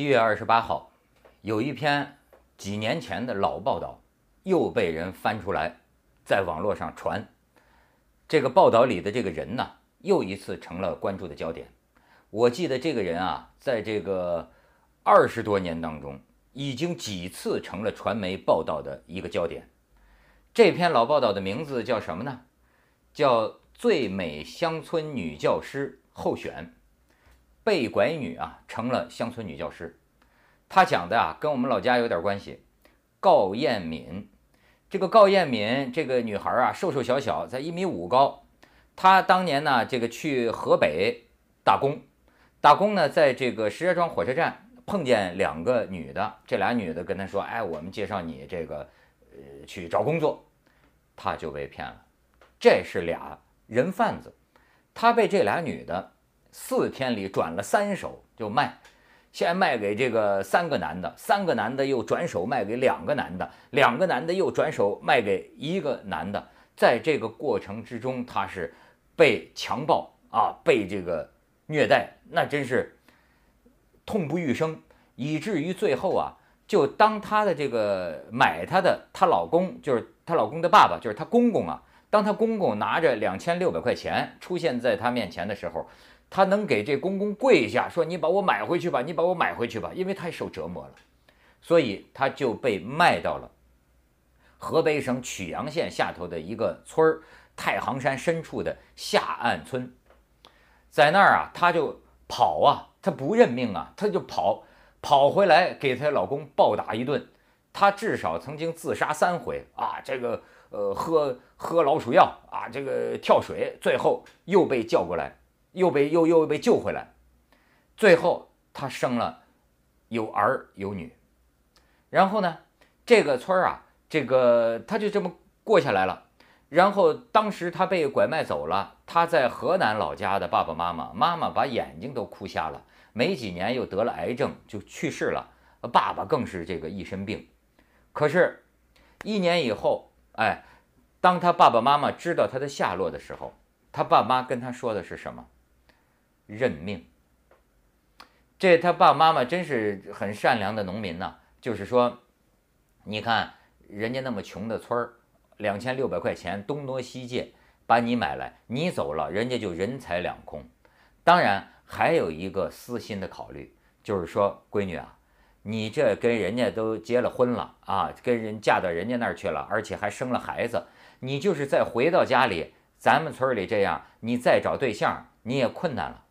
七月二十八号，有一篇几年前的老报道又被人翻出来，在网络上传。这个报道里的这个人呢，又一次成了关注的焦点。我记得这个人啊，在这个二十多年当中，已经几次成了传媒报道的一个焦点。这篇老报道的名字叫什么呢？叫《最美乡村女教师候选》。被拐女啊，成了乡村女教师。他讲的啊，跟我们老家有点关系。高艳敏，这个高艳敏这个女孩啊，瘦瘦小小，在一米五高。她当年呢，这个去河北打工，打工呢，在这个石家庄火车站碰见两个女的，这俩女的跟她说：“哎，我们介绍你这个，呃，去找工作。”她就被骗了。这是俩人贩子，他被这俩女的。四天里转了三手就卖，先卖给这个三个男的，三个男的又转手卖给两个男的，两个男的又转手卖给一个男的。在这个过程之中，他是被强暴啊，被这个虐待，那真是痛不欲生，以至于最后啊，就当她的这个买她的她老公，就是她老公的爸爸，就是她公公啊，当她公公拿着两千六百块钱出现在她面前的时候。他能给这公公跪下说：“你把我买回去吧，你把我买回去吧。”因为太受折磨了，所以他就被卖到了河北省曲阳县下头的一个村儿太行山深处的下岸村。在那儿啊，他就跑啊，他不认命啊，他就跑，跑回来给他老公暴打一顿。他至少曾经自杀三回啊，这个呃喝喝老鼠药啊，这个跳水，最后又被叫过来。又被又又被救回来，最后他生了有儿有女，然后呢，这个村儿啊，这个他就这么过下来了。然后当时他被拐卖走了，他在河南老家的爸爸妈妈，妈妈把眼睛都哭瞎了，没几年又得了癌症就去世了，爸爸更是这个一身病。可是，一年以后，哎，当他爸爸妈妈知道他的下落的时候，他爸妈跟他说的是什么？认命，这他爸爸妈妈真是很善良的农民呐。就是说，你看人家那么穷的村儿，两千六百块钱东挪西借把你买来，你走了，人家就人财两空。当然还有一个私心的考虑，就是说，闺女啊，你这跟人家都结了婚了啊，跟人嫁到人家那儿去了，而且还生了孩子，你就是再回到家里，咱们村里这样，你再找对象你也困难了。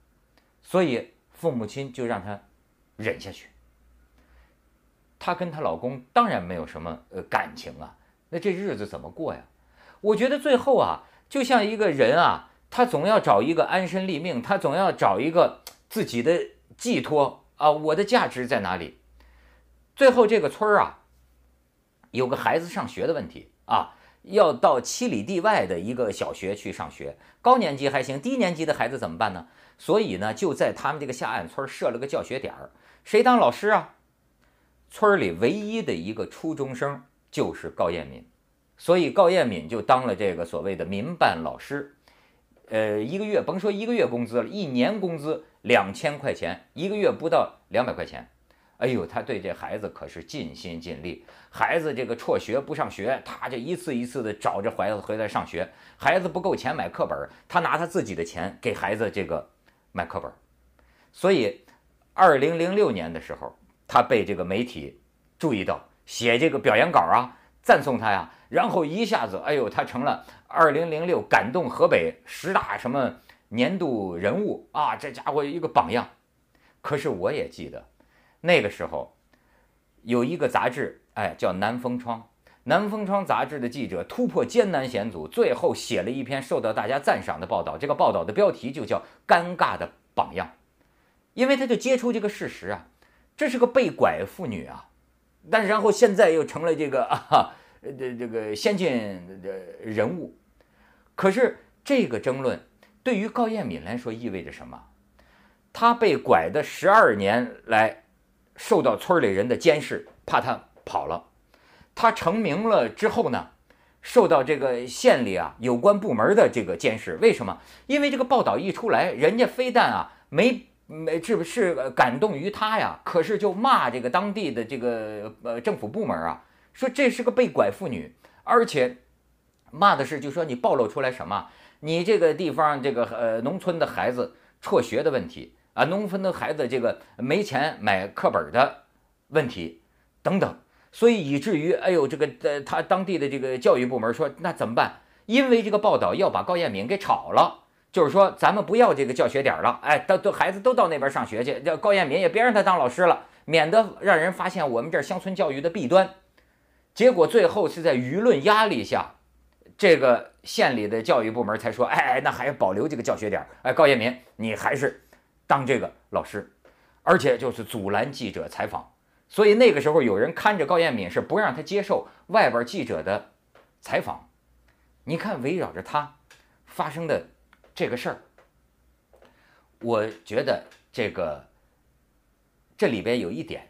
所以父母亲就让她忍下去。她跟她老公当然没有什么呃感情啊，那这日子怎么过呀？我觉得最后啊，就像一个人啊，他总要找一个安身立命，他总要找一个自己的寄托啊。我的价值在哪里？最后这个村儿啊，有个孩子上学的问题啊，要到七里地外的一个小学去上学，高年级还行，低年级的孩子怎么办呢？所以呢，就在他们这个下岸村设了个教学点儿，谁当老师啊？村里唯一的一个初中生就是高艳敏，所以高艳敏就当了这个所谓的民办老师。呃，一个月甭说一个月工资了，一年工资两千块钱，一个月不到两百块钱。哎呦，他对这孩子可是尽心尽力。孩子这个辍学不上学，他就一次一次的找着孩子回来上学。孩子不够钱买课本，他拿他自己的钱给孩子这个。买课本，所以，二零零六年的时候，他被这个媒体注意到，写这个表扬稿啊，赞颂他呀，然后一下子，哎呦，他成了二零零六感动河北十大什么年度人物啊，这家伙一个榜样。可是我也记得，那个时候有一个杂志，哎，叫《南风窗》。南风窗杂志的记者突破艰难险阻，最后写了一篇受到大家赞赏的报道。这个报道的标题就叫《尴尬的榜样》，因为他就揭出这个事实啊，这是个被拐妇女啊，但然后现在又成了这个 啊，这这个先进的人物。可是这个争论对于高艳敏来说意味着什么？她被拐的十二年来，受到村里人的监视，怕他跑了。他成名了之后呢，受到这个县里啊有关部门的这个监视。为什么？因为这个报道一出来，人家非但啊没没是不是感动于他呀？可是就骂这个当地的这个呃政府部门啊，说这是个被拐妇女，而且骂的是就说你暴露出来什么？你这个地方这个呃农村的孩子辍学的问题啊，农村的孩子这个没钱买课本的问题等等，所以以至于哎呦这个呃他当地的这个教育部门说那怎么办？因为这个报道要把高艳敏给炒了。就是说，咱们不要这个教学点了，哎，都都孩子都到那边上学去，叫高艳敏也别让他当老师了，免得让人发现我们这儿乡村教育的弊端。结果最后是在舆论压力下，这个县里的教育部门才说，哎，那还保留这个教学点，哎，高艳敏你还是当这个老师，而且就是阻拦记者采访。所以那个时候有人看着高艳敏是不让他接受外边记者的采访。你看围绕着他发生的。这个事儿，我觉得这个这里边有一点，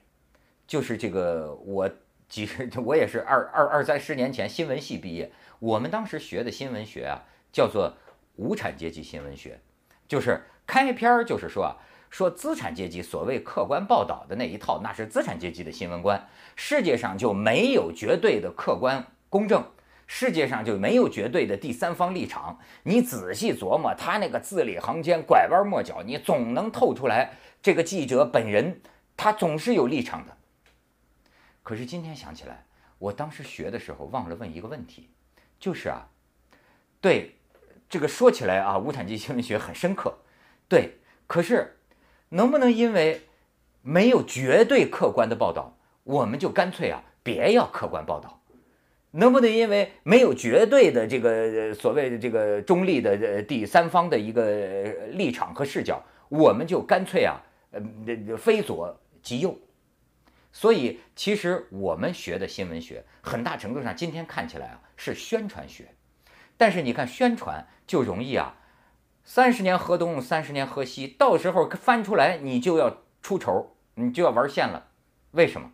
就是这个我几十我也是二二二三十年前新闻系毕业，我们当时学的新闻学啊，叫做无产阶级新闻学，就是开篇儿就是说啊，说资产阶级所谓客观报道的那一套，那是资产阶级的新闻观，世界上就没有绝对的客观公正。世界上就没有绝对的第三方立场。你仔细琢磨，他那个字里行间、拐弯抹角，你总能透出来，这个记者本人他总是有立场的。可是今天想起来，我当时学的时候忘了问一个问题，就是啊，对这个说起来啊，无产阶级新闻学很深刻，对，可是能不能因为没有绝对客观的报道，我们就干脆啊，别要客观报道？能不能因为没有绝对的这个所谓的这个中立的第三方的一个立场和视角，我们就干脆啊，呃，非左即右？所以，其实我们学的新闻学，很大程度上今天看起来啊是宣传学，但是你看宣传就容易啊，三十年河东，三十年河西，到时候翻出来你就要出丑，你就要玩线了。为什么？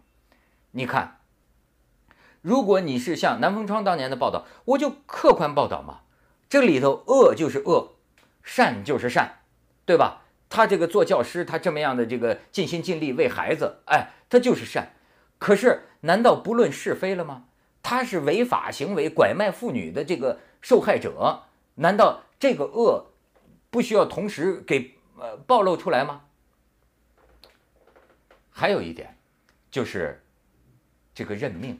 你看。如果你是像南风窗当年的报道，我就客观报道嘛，这里头恶就是恶，善就是善，对吧？他这个做教师，他这么样的这个尽心尽力为孩子，哎，他就是善。可是难道不论是非了吗？他是违法行为，拐卖妇女的这个受害者，难道这个恶不需要同时给呃暴露出来吗？还有一点，就是这个认命。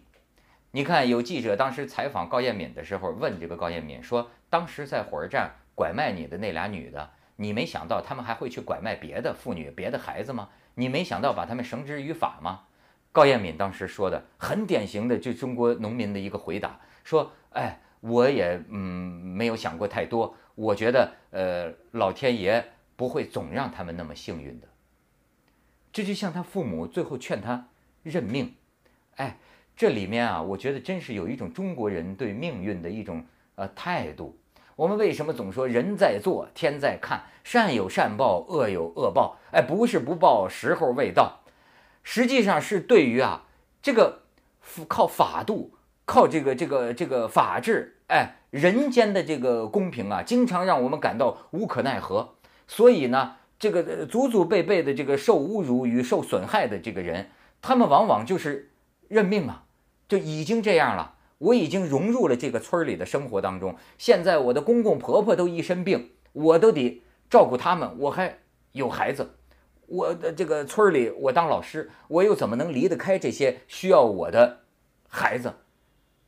你看，有记者当时采访高艳敏的时候，问这个高艳敏说：“当时在火车站拐卖你的那俩女的，你没想到他们还会去拐卖别的妇女、别的孩子吗？你没想到把他们绳之于法吗？”高艳敏当时说的很典型的，就中国农民的一个回答，说：“哎，我也嗯没有想过太多，我觉得呃老天爷不会总让他们那么幸运的。”这就像他父母最后劝他认命，哎。这里面啊，我觉得真是有一种中国人对命运的一种呃态度。我们为什么总说人在做，天在看，善有善报，恶有恶报？哎，不是不报，时候未到。实际上是对于啊这个靠法度，靠这个这个这个法治，哎，人间的这个公平啊，经常让我们感到无可奈何。所以呢，这个祖祖辈辈的这个受侮辱与受损害的这个人，他们往往就是认命啊。就已经这样了，我已经融入了这个村里的生活当中。现在我的公公婆婆都一身病，我都得照顾他们，我还有孩子，我的这个村里我当老师，我又怎么能离得开这些需要我的孩子？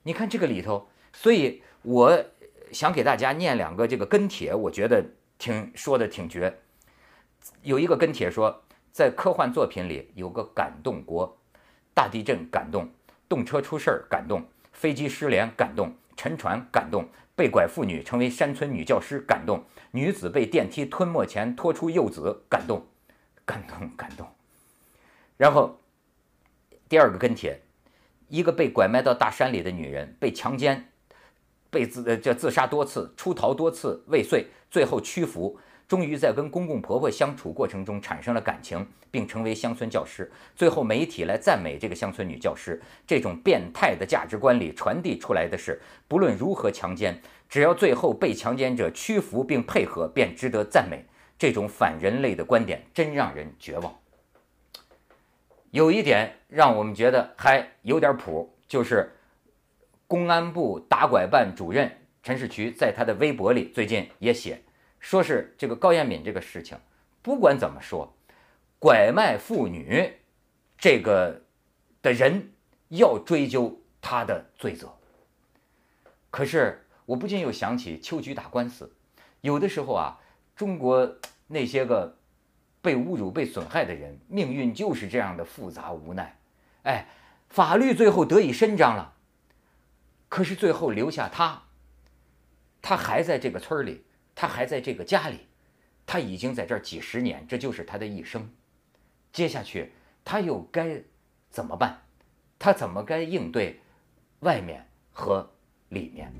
你看这个里头，所以我想给大家念两个这个跟帖，我觉得挺说的挺绝。有一个跟帖说，在科幻作品里有个感动国，大地震感动。动车出事儿感动，飞机失联感动，沉船感动，被拐妇女成为山村女教师感动，女子被电梯吞没前拖出幼子感动，感动感动。然后第二个跟帖，一个被拐卖到大山里的女人被强奸，被自呃这自杀多次，出逃多次未遂，最后屈服。终于在跟公公婆婆相处过程中产生了感情，并成为乡村教师。最后媒体来赞美这个乡村女教师。这种变态的价值观里传递出来的是：不论如何强奸，只要最后被强奸者屈服并配合，便值得赞美。这种反人类的观点真让人绝望。有一点让我们觉得还有点谱，就是公安部打拐办主任陈士渠在他的微博里最近也写，说是这个高彦敏这个事情，不管怎么说，拐卖妇女这个的人要追究他的罪责。可是我不禁又想起秋菊打官司，有的时候啊，中国那些个。被侮辱、被损害的人，命运就是这样的复杂无奈。哎，法律最后得以伸张了，可是最后留下他，他还在这个村里，他还在这个家里，他已经在这儿几十年，这就是他的一生。接下去他又该怎么办？他怎么该应对外面和里面？